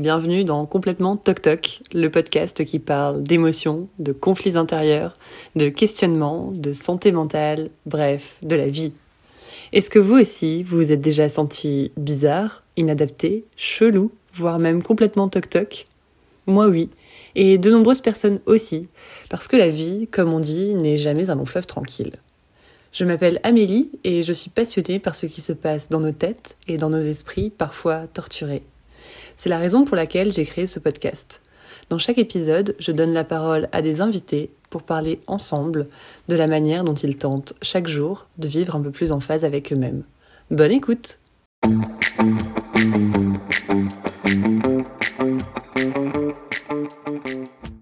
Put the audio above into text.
bienvenue dans Complètement Toc Toc, le podcast qui parle d'émotions, de conflits intérieurs, de questionnements, de santé mentale, bref, de la vie. Est-ce que vous aussi, vous vous êtes déjà senti bizarre, inadapté, chelou, voire même complètement toc toc? Moi oui, et de nombreuses personnes aussi, parce que la vie, comme on dit, n'est jamais un long fleuve tranquille. Je m'appelle Amélie et je suis passionnée par ce qui se passe dans nos têtes et dans nos esprits parfois torturés. C'est la raison pour laquelle j'ai créé ce podcast. Dans chaque épisode, je donne la parole à des invités pour parler ensemble de la manière dont ils tentent chaque jour de vivre un peu plus en phase avec eux-mêmes. Bonne écoute